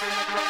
Thank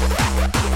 Yeah.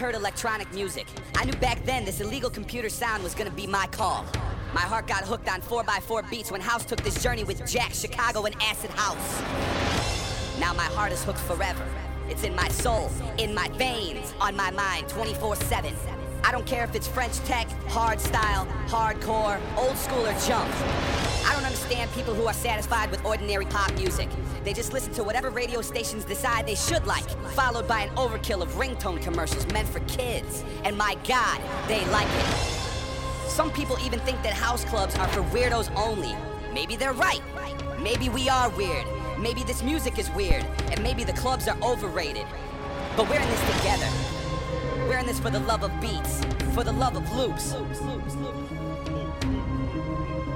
Heard electronic music. I knew back then this illegal computer sound was gonna be my call. My heart got hooked on 4x4 beats when House took this journey with Jack, Chicago, and Acid House. Now my heart is hooked forever. It's in my soul, in my veins, on my mind 24 7. I don't care if it's French tech, hard style, hardcore, old school, or jump. I don't understand people who are satisfied with ordinary pop music. They just listen to whatever radio stations decide they should like, followed by an overkill of ringtone commercials meant for kids. And my God, they like it. Some people even think that house clubs are for weirdos only. Maybe they're right. Maybe we are weird. Maybe this music is weird. And maybe the clubs are overrated. But we're in this together. We're in this for the love of beats, for the love of loops.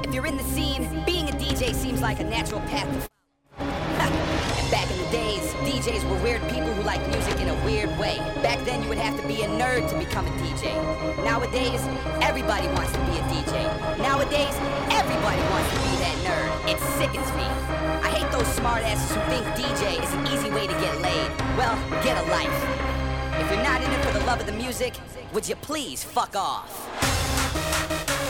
If you're in the scene, being a DJ seems like a natural path weird way. Back then, you would have to be a nerd to become a DJ. Nowadays, everybody wants to be a DJ. Nowadays, everybody wants to be that nerd. It sickens me. I hate those smartasses who think DJ is an easy way to get laid. Well, get a life. If you're not in it for the love of the music, would you please fuck off?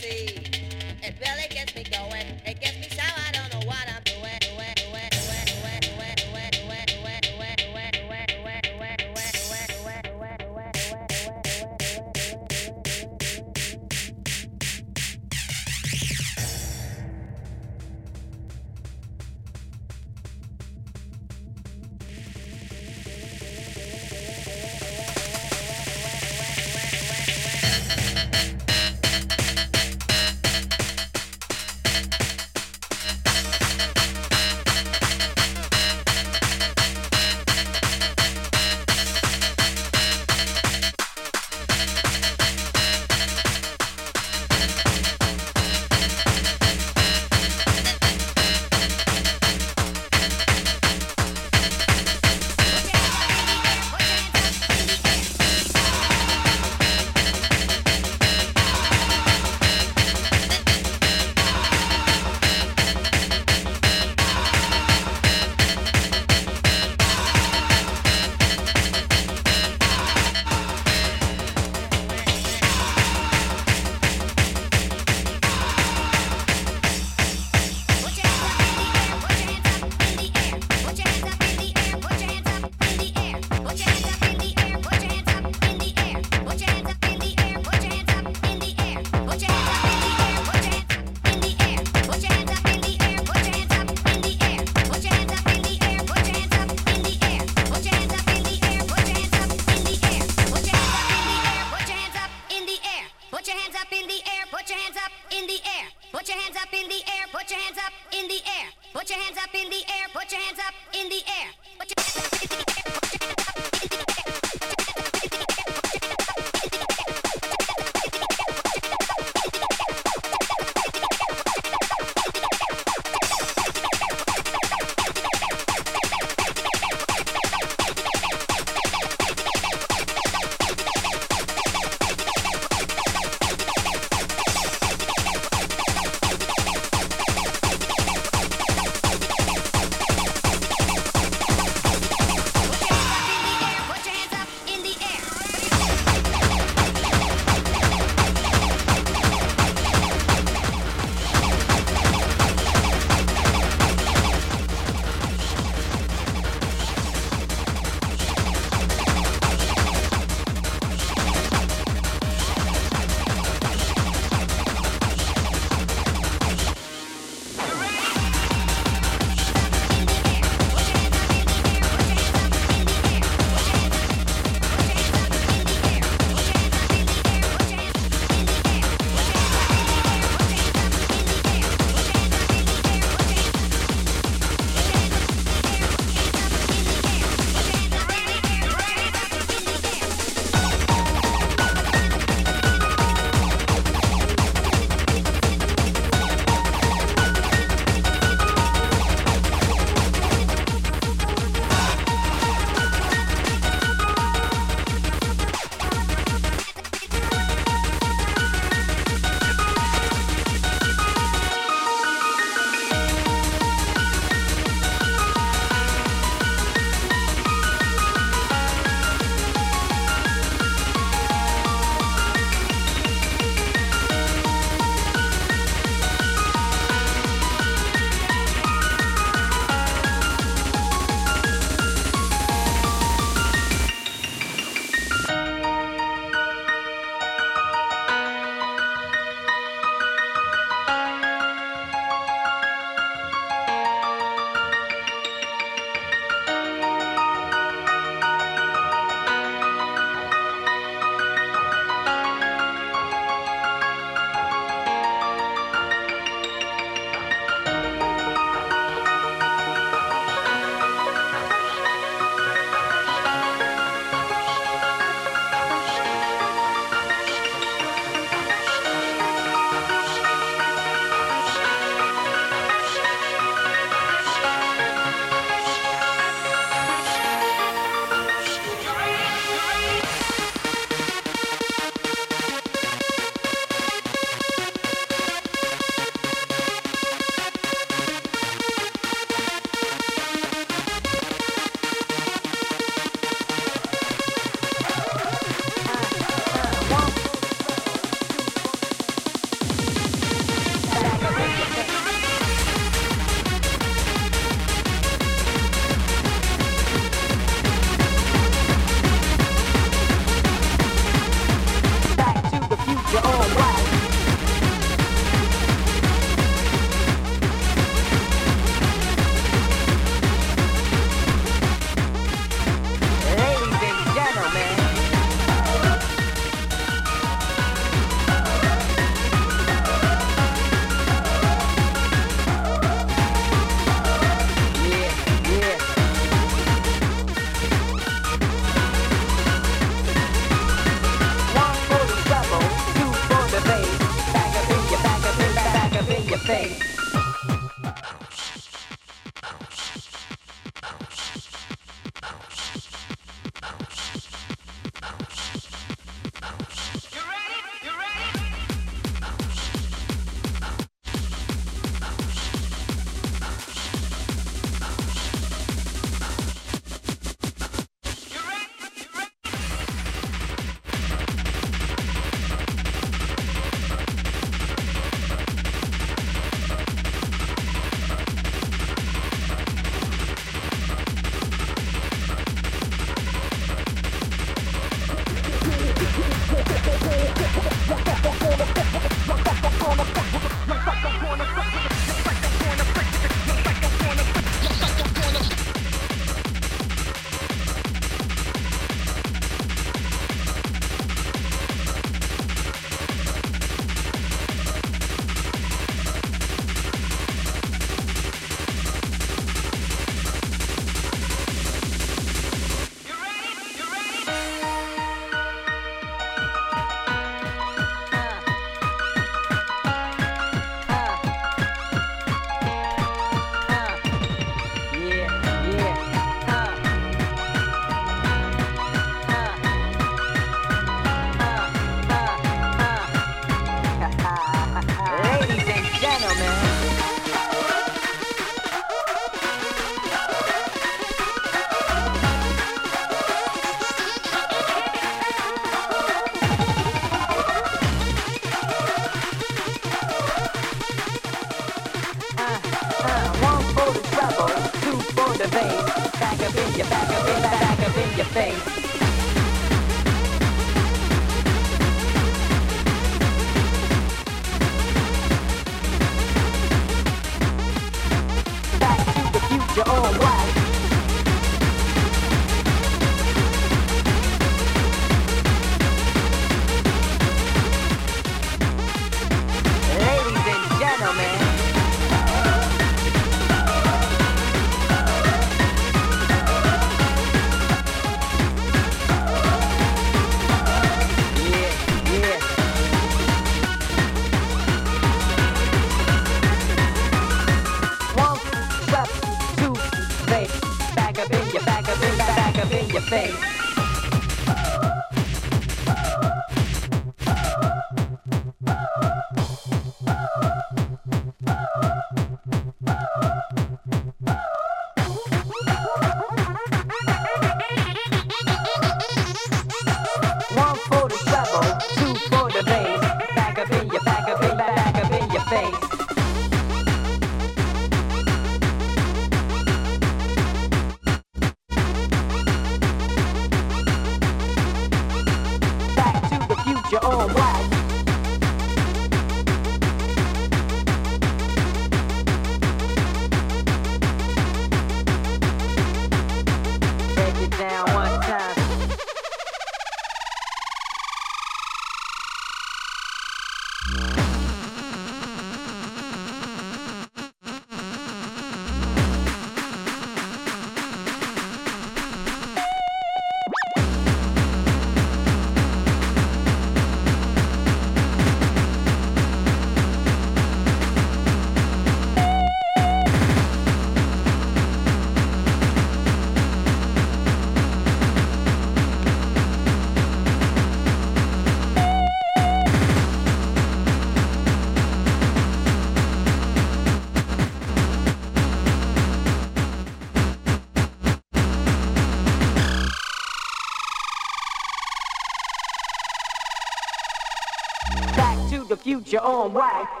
To own future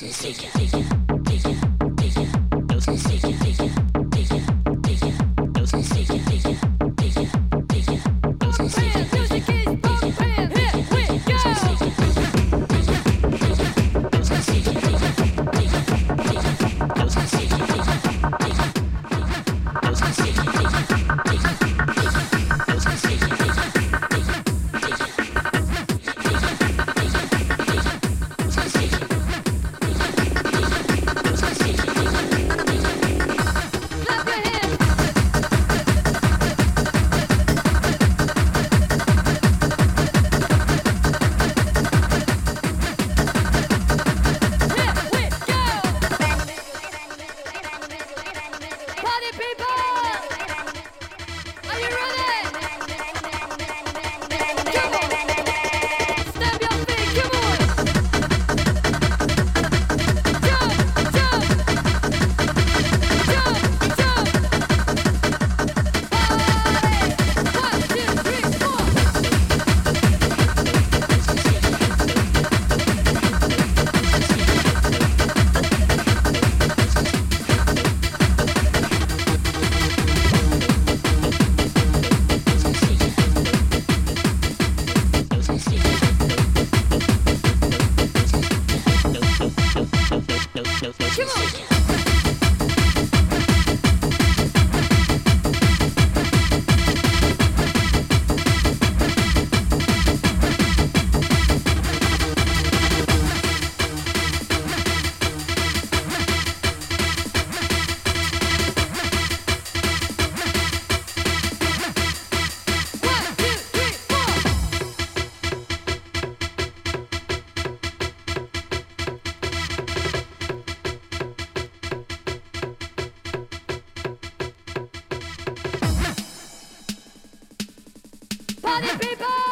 Here we go.